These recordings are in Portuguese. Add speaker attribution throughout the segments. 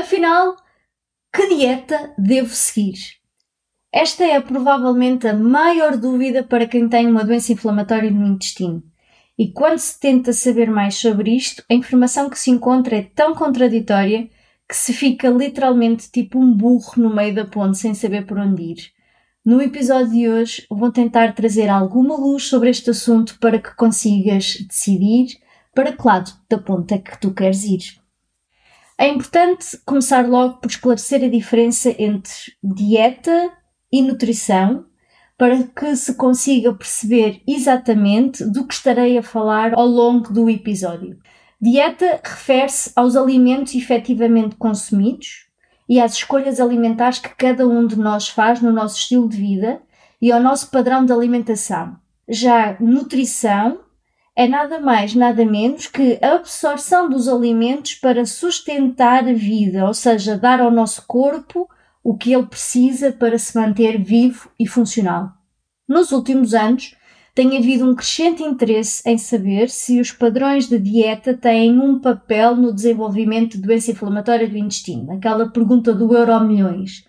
Speaker 1: Afinal, que dieta devo seguir? Esta é provavelmente a maior dúvida para quem tem uma doença inflamatória no intestino. E quando se tenta saber mais sobre isto, a informação que se encontra é tão contraditória que se fica literalmente tipo um burro no meio da ponte sem saber por onde ir. No episódio de hoje vou tentar trazer alguma luz sobre este assunto para que consigas decidir para que lado da ponte é que tu queres ir. É importante começar logo por esclarecer a diferença entre dieta e nutrição para que se consiga perceber exatamente do que estarei a falar ao longo do episódio. Dieta refere-se aos alimentos efetivamente consumidos e às escolhas alimentares que cada um de nós faz no nosso estilo de vida e ao nosso padrão de alimentação. Já nutrição é nada mais, nada menos que a absorção dos alimentos para sustentar a vida, ou seja, dar ao nosso corpo o que ele precisa para se manter vivo e funcional. Nos últimos anos, tem havido um crescente interesse em saber se os padrões de dieta têm um papel no desenvolvimento de doença inflamatória do intestino, aquela pergunta do euro milhões.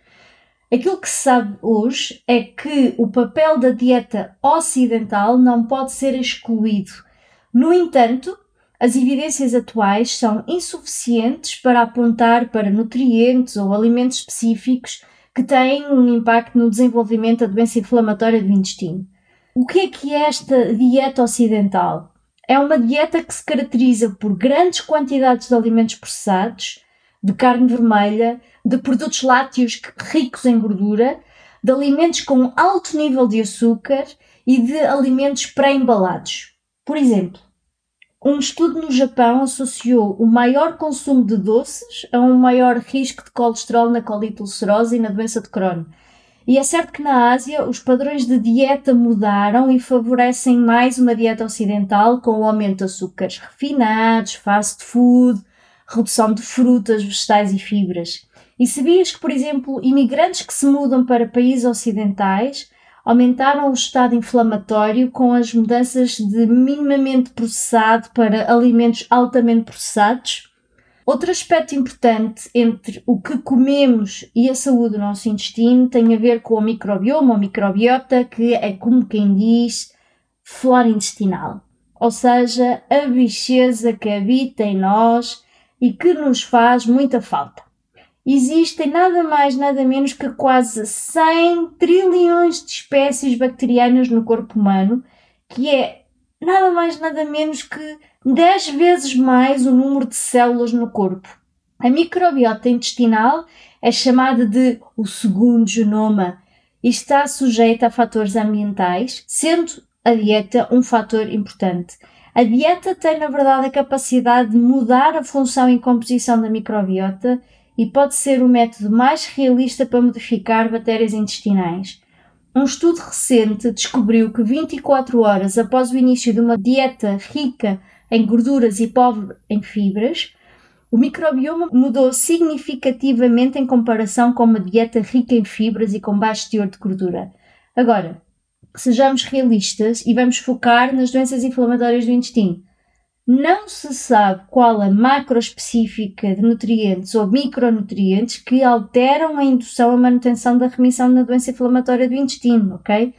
Speaker 1: Aquilo que se sabe hoje é que o papel da dieta ocidental não pode ser excluído. No entanto, as evidências atuais são insuficientes para apontar para nutrientes ou alimentos específicos que têm um impacto no desenvolvimento da doença inflamatória do intestino. O que é que é esta dieta ocidental? É uma dieta que se caracteriza por grandes quantidades de alimentos processados, de carne vermelha, de produtos lácteos ricos em gordura, de alimentos com alto nível de açúcar e de alimentos pré-embalados. Por exemplo, um estudo no Japão associou o maior consumo de doces a um maior risco de colesterol na colite ulcerosa e na doença de Crohn. E é certo que na Ásia os padrões de dieta mudaram e favorecem mais uma dieta ocidental com o aumento de açúcares refinados, fast food, redução de frutas, vegetais e fibras. E sabias que, por exemplo, imigrantes que se mudam para países ocidentais aumentaram o estado inflamatório com as mudanças de minimamente processado para alimentos altamente processados. Outro aspecto importante entre o que comemos e a saúde do nosso intestino tem a ver com o microbioma ou microbiota, que é como quem diz flora intestinal, ou seja, a bicheza que habita em nós e que nos faz muita falta existem nada mais, nada menos que quase 100 trilhões de espécies bacterianas no corpo humano, que é nada mais, nada menos que 10 vezes mais o número de células no corpo. A microbiota intestinal é chamada de o segundo genoma e está sujeita a fatores ambientais, sendo a dieta um fator importante. A dieta tem, na verdade, a capacidade de mudar a função e composição da microbiota e pode ser o método mais realista para modificar bactérias intestinais. Um estudo recente descobriu que 24 horas após o início de uma dieta rica em gorduras e pobre em fibras, o microbioma mudou significativamente em comparação com uma dieta rica em fibras e com baixo teor de gordura. Agora, sejamos realistas e vamos focar nas doenças inflamatórias do intestino. Não se sabe qual a macro específica de nutrientes ou micronutrientes que alteram a indução a manutenção da remissão na doença inflamatória do intestino, ok?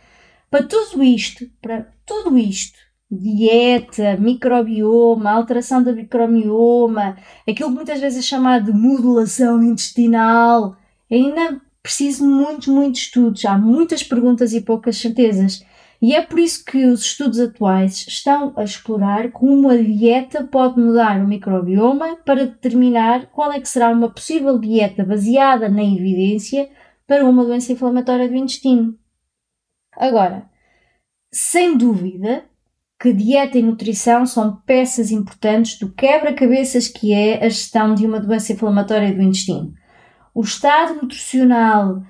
Speaker 1: Para tudo isto, para tudo isto, dieta, microbioma, alteração do microbioma, aquilo que muitas vezes é chamado de modulação intestinal, ainda preciso muitos, muitos estudos, há muitas perguntas e poucas certezas. E é por isso que os estudos atuais estão a explorar como a dieta pode mudar o microbioma para determinar qual é que será uma possível dieta baseada na evidência para uma doença inflamatória do intestino. Agora, sem dúvida que dieta e nutrição são peças importantes do quebra-cabeças que é a gestão de uma doença inflamatória do intestino. O estado nutricional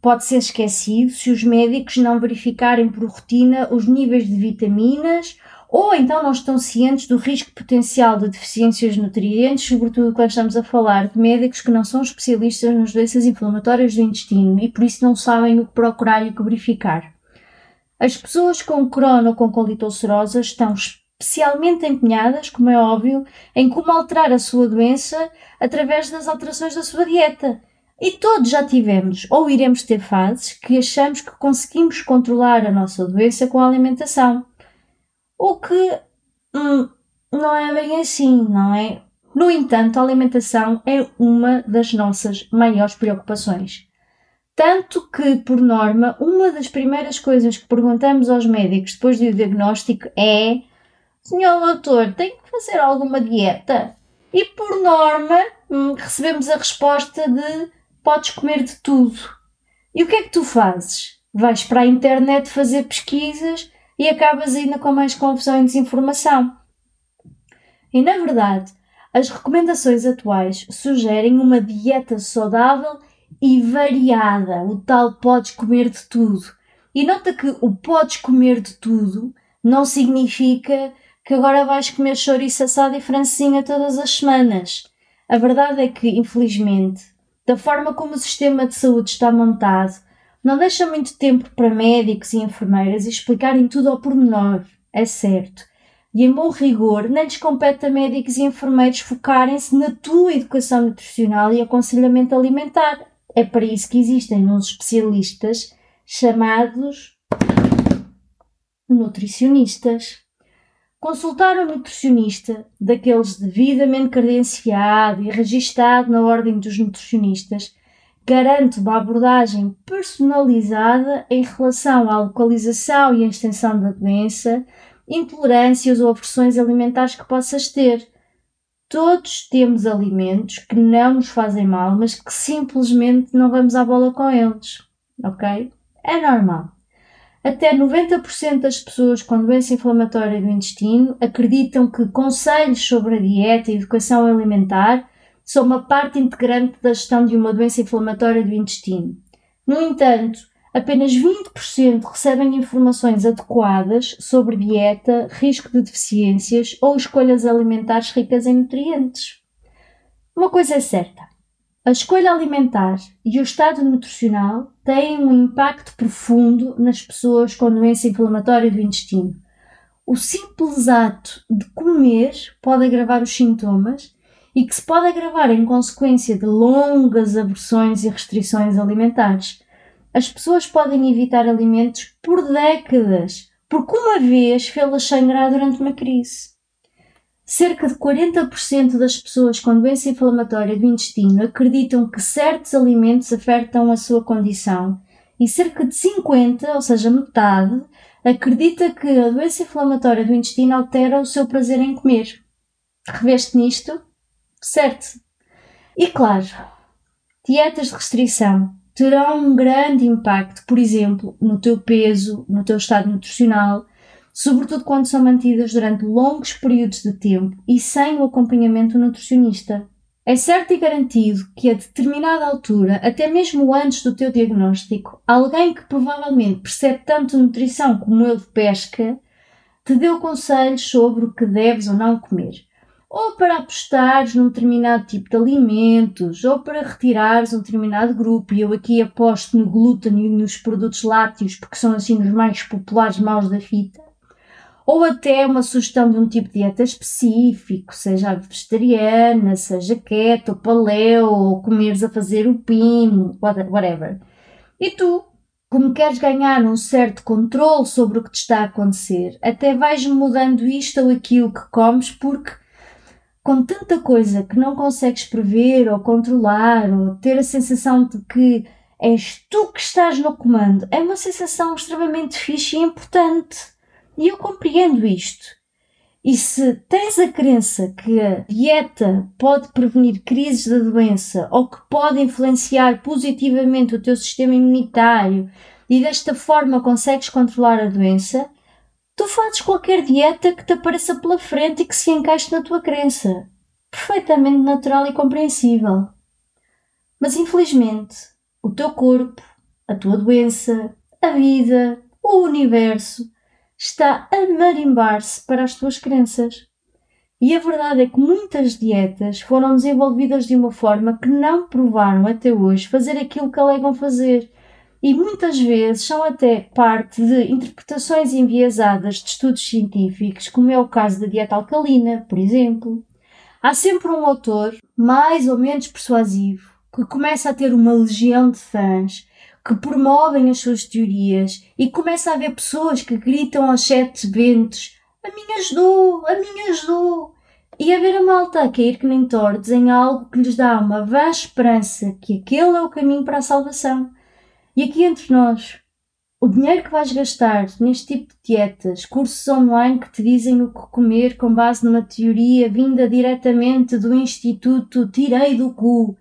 Speaker 1: pode ser esquecido se os médicos não verificarem por rotina os níveis de vitaminas ou então não estão cientes do risco potencial de deficiências de nutrientes, sobretudo quando estamos a falar de médicos que não são especialistas nas doenças inflamatórias do intestino e por isso não sabem o que procurar e o que verificar. As pessoas com Crohn ou com colite ulcerosa estão especialmente empenhadas, como é óbvio, em como alterar a sua doença através das alterações da sua dieta. E todos já tivemos ou iremos ter fases que achamos que conseguimos controlar a nossa doença com a alimentação. O que hum, não é bem assim, não é? No entanto, a alimentação é uma das nossas maiores preocupações. Tanto que, por norma, uma das primeiras coisas que perguntamos aos médicos depois do diagnóstico é: Senhor doutor, tem que fazer alguma dieta? E por norma, hum, recebemos a resposta de: Podes comer de tudo. E o que é que tu fazes? Vais para a internet fazer pesquisas e acabas ainda com mais confusão e desinformação. E na verdade, as recomendações atuais sugerem uma dieta saudável e variada. O tal podes comer de tudo. E nota que o podes comer de tudo não significa que agora vais comer chouriço assado e francinha todas as semanas. A verdade é que, infelizmente, da forma como o sistema de saúde está montado, não deixa muito tempo para médicos e enfermeiras explicarem tudo ao pormenor, é certo. E em bom rigor, nem lhes compete a médicos e enfermeiros focarem-se na tua educação nutricional e aconselhamento alimentar. É para isso que existem uns especialistas chamados nutricionistas. Consultar um nutricionista, daqueles devidamente credenciado e registado na Ordem dos Nutricionistas, garante uma abordagem personalizada em relação à localização e à extensão da doença, intolerâncias ou aversões alimentares que possas ter Todos temos alimentos que não nos fazem mal, mas que simplesmente não vamos à bola com eles, ok? É normal. Até 90% das pessoas com doença inflamatória do intestino acreditam que conselhos sobre a dieta e educação alimentar são uma parte integrante da gestão de uma doença inflamatória do intestino. No entanto, apenas 20% recebem informações adequadas sobre dieta, risco de deficiências ou escolhas alimentares ricas em nutrientes. Uma coisa é certa: a escolha alimentar e o estado nutricional têm um impacto profundo nas pessoas com doença inflamatória do intestino. O simples ato de comer pode agravar os sintomas e que se pode agravar em consequência de longas aversões e restrições alimentares as pessoas podem evitar alimentos por décadas, porque uma vez fê-las sangrar durante uma crise. Cerca de 40% das pessoas com doença inflamatória do intestino acreditam que certos alimentos afetam a sua condição e cerca de 50%, ou seja, metade, acredita que a doença inflamatória do intestino altera o seu prazer em comer. Reveste nisto? Certo. E claro, dietas de restrição, terão um grande impacto, por exemplo, no teu peso, no teu estado nutricional, sobretudo quando são mantidas durante longos períodos de tempo e sem o acompanhamento nutricionista. É certo e garantido que a determinada altura, até mesmo antes do teu diagnóstico, alguém que provavelmente percebe tanto nutrição como eu de pesca, te deu conselhos sobre o que deves ou não comer ou para apostares num determinado tipo de alimentos, ou para retirares um determinado grupo, e eu aqui aposto no glúten e nos produtos lácteos, porque são assim os mais populares maus da fita, ou até uma sugestão de um tipo de dieta específico, seja vegetariana, seja keto, paleo, ou comeres a fazer o pino, whatever. E tu, como queres ganhar um certo controle sobre o que te está a acontecer, até vais mudando isto ou aquilo que comes porque com tanta coisa que não consegues prever ou controlar ou ter a sensação de que és tu que estás no comando, é uma sensação extremamente fixe e importante. E eu compreendo isto. E se tens a crença que a dieta pode prevenir crises da doença ou que pode influenciar positivamente o teu sistema imunitário e desta forma consegues controlar a doença, Tu fazes qualquer dieta que te apareça pela frente e que se encaixe na tua crença. Perfeitamente natural e compreensível. Mas infelizmente, o teu corpo, a tua doença, a vida, o universo está a marimbar-se para as tuas crenças. E a verdade é que muitas dietas foram desenvolvidas de uma forma que não provaram até hoje fazer aquilo que alegam fazer. E muitas vezes são até parte de interpretações enviesadas de estudos científicos, como é o caso da dieta alcalina, por exemplo. Há sempre um autor, mais ou menos persuasivo, que começa a ter uma legião de fãs que promovem as suas teorias e começa a haver pessoas que gritam aos sete ventos a mim ajudou, a mim ajudou. E a ver a malta a cair que nem tortos em algo que lhes dá uma vã esperança que aquele é o caminho para a salvação. E aqui entre nós, o dinheiro que vais gastar neste tipo de dietas, cursos online que te dizem o que comer com base numa teoria vinda diretamente do Instituto Tirei do Cu,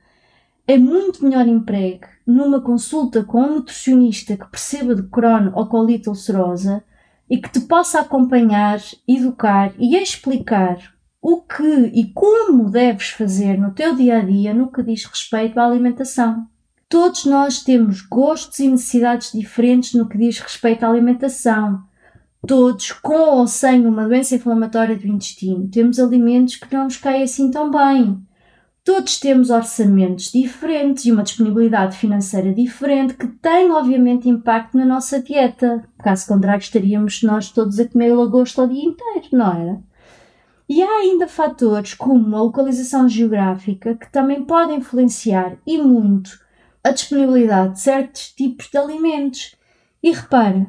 Speaker 1: é muito melhor emprego numa consulta com um nutricionista que perceba de crono ou colite ulcerosa e que te possa acompanhar, educar e explicar o que e como deves fazer no teu dia a dia no que diz respeito à alimentação. Todos nós temos gostos e necessidades diferentes no que diz respeito à alimentação. Todos, com ou sem uma doença inflamatória do intestino, temos alimentos que não nos caem assim tão bem. Todos temos orçamentos diferentes e uma disponibilidade financeira diferente que tem, obviamente, impacto na nossa dieta. Caso contrário, estaríamos nós todos a comer lagosta o dia inteiro, não era? E há ainda fatores como a localização geográfica que também podem influenciar e muito a disponibilidade de certos tipos de alimentos. E repara,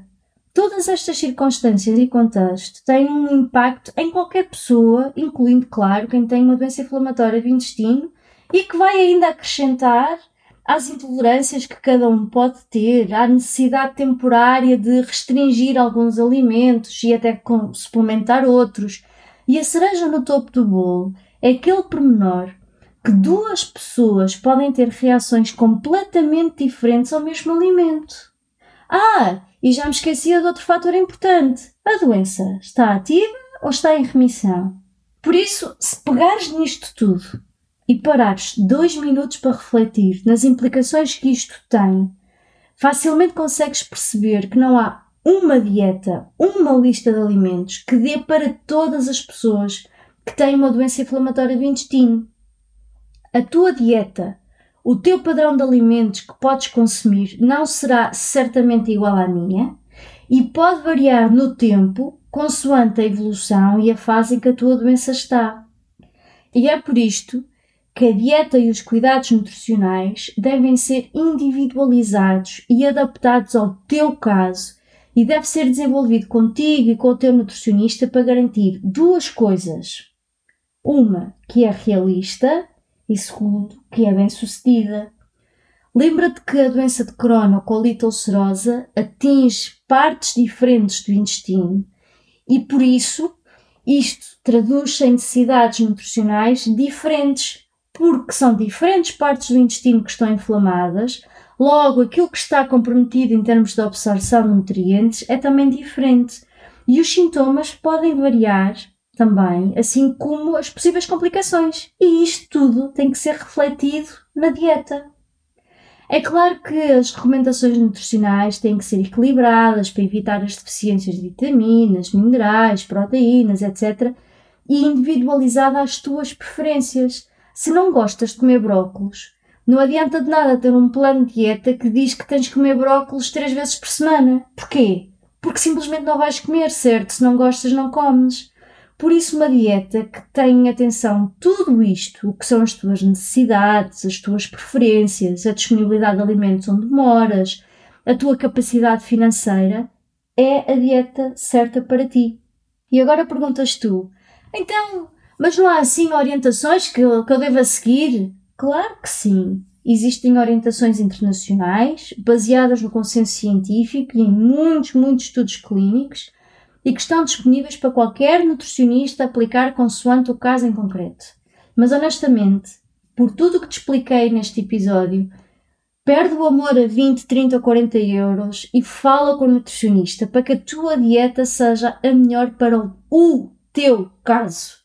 Speaker 1: Todas estas circunstâncias e contexto têm um impacto em qualquer pessoa, incluindo, claro, quem tem uma doença inflamatória do intestino e que vai ainda acrescentar às intolerâncias que cada um pode ter, à necessidade temporária de restringir alguns alimentos e até suplementar outros. E a cereja no topo do bolo é aquele pormenor que duas pessoas podem ter reações completamente diferentes ao mesmo alimento. Ah, e já me esquecia de outro fator importante. A doença está ativa ou está em remissão? Por isso, se pegares nisto tudo e parares dois minutos para refletir nas implicações que isto tem, facilmente consegues perceber que não há uma dieta, uma lista de alimentos que dê para todas as pessoas que têm uma doença inflamatória do intestino. A tua dieta o teu padrão de alimentos que podes consumir não será certamente igual à minha e pode variar no tempo, consoante a evolução e a fase em que a tua doença está. E é por isto que a dieta e os cuidados nutricionais devem ser individualizados e adaptados ao teu caso e deve ser desenvolvido contigo e com o teu nutricionista para garantir duas coisas. Uma que é realista e segundo, que é bem sucedida. Lembra-te que a doença de Crohn ou colite ulcerosa atinge partes diferentes do intestino e por isso isto traduz-se em necessidades nutricionais diferentes, porque são diferentes partes do intestino que estão inflamadas, logo aquilo que está comprometido em termos de absorção de nutrientes é também diferente. E os sintomas podem variar também, assim como as possíveis complicações. E isto tudo tem que ser refletido na dieta. É claro que as recomendações nutricionais têm que ser equilibradas para evitar as deficiências de vitaminas, minerais, proteínas, etc. e individualizada às tuas preferências. Se não gostas de comer brócolos, não adianta de nada ter um plano de dieta que diz que tens de comer brócolos três vezes por semana. Porquê? Porque simplesmente não vais comer, certo? Se não gostas, não comes. Por isso, uma dieta que tenha atenção tudo isto, o que são as tuas necessidades, as tuas preferências, a disponibilidade de alimentos onde moras, a tua capacidade financeira, é a dieta certa para ti. E agora perguntas tu, então, mas não há assim orientações que eu, que eu deva seguir? Claro que sim. Existem orientações internacionais baseadas no consenso científico e em muitos, muitos estudos clínicos e que estão disponíveis para qualquer nutricionista aplicar consoante o caso em concreto. Mas honestamente, por tudo o que te expliquei neste episódio, Perde o amor a 20, 30 ou 40 euros e fala com o nutricionista para que a tua dieta seja a melhor para o teu caso.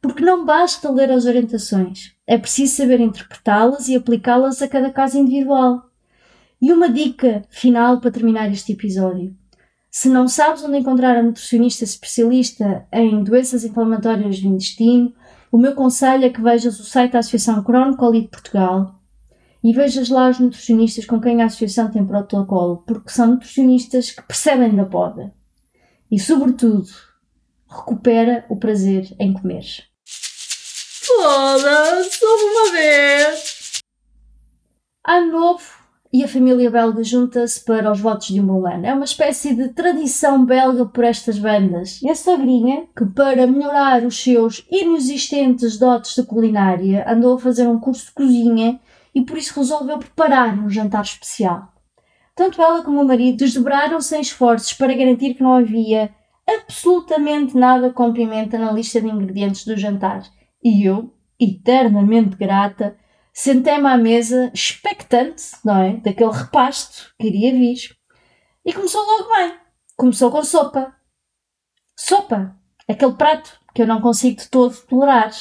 Speaker 1: Porque não basta ler as orientações, é preciso saber interpretá-las e aplicá-las a cada caso individual. E uma dica final para terminar este episódio. Se não sabes onde encontrar a nutricionista especialista em doenças inflamatórias do intestino, o meu conselho é que vejas o site da Associação Crónico de Portugal e vejas lá os nutricionistas com quem a associação tem protocolo, porque são nutricionistas que percebem da poda. E, sobretudo, recupera o prazer em comer.
Speaker 2: Foda-se, uma vez!
Speaker 1: Ano novo e a família belga junta-se para os votos de um bom ano. É uma espécie de tradição belga por estas bandas. E a sogrinha, que para melhorar os seus inexistentes dotes de culinária, andou a fazer um curso de cozinha e por isso resolveu preparar um jantar especial. Tanto ela como o marido desdobraram-se em esforços para garantir que não havia absolutamente nada com pimenta na lista de ingredientes do jantar. E eu, eternamente grata, sentei-me à mesa expectante, não é? Daquele repasto que iria vir. E começou logo bem. Começou com sopa. Sopa! Aquele prato que eu não consigo de todo tolerar.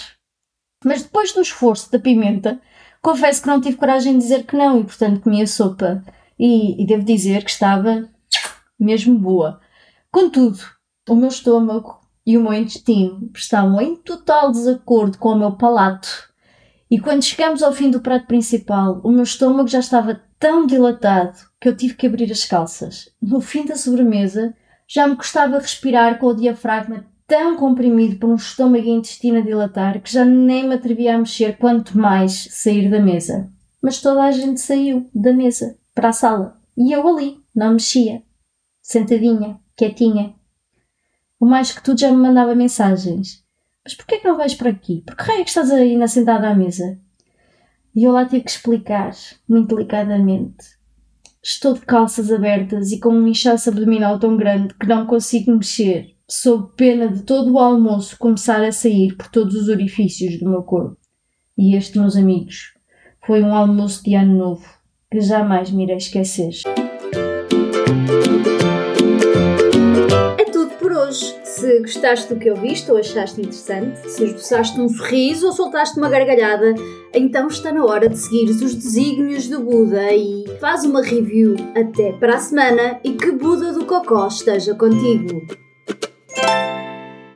Speaker 1: Mas depois do esforço da pimenta, confesso que não tive coragem de dizer que não e, portanto, comi a sopa. E, e devo dizer que estava mesmo boa. Contudo, o meu estômago e o meu intestino estavam em total desacordo com o meu palato. E quando chegamos ao fim do prato principal, o meu estômago já estava tão dilatado que eu tive que abrir as calças. No fim da sobremesa, já me custava respirar com o diafragma tão comprimido por um estômago e intestino a dilatar que já nem me atrevia a mexer, quanto mais sair da mesa. Mas toda a gente saiu da mesa para a sala e eu ali, não mexia, sentadinha, quietinha. O mais que tudo já me mandava mensagens. Mas porquê que não vais para aqui? Por que é que estás ainda sentada à mesa? E eu lá tive que explicar, muito delicadamente. Estou de calças abertas e com um inchaço abdominal tão grande que não consigo mexer sob pena de todo o almoço começar a sair por todos os orifícios do meu corpo. E este, meus amigos, foi um almoço de ano novo que jamais me irei esquecer.
Speaker 2: Se gostaste do que ouviste ou achaste interessante, se esboçaste um sorriso ou soltaste uma gargalhada, então está na hora de seguir os desígnios do Buda e faz uma review. Até para a semana e que Buda do Cocó esteja contigo!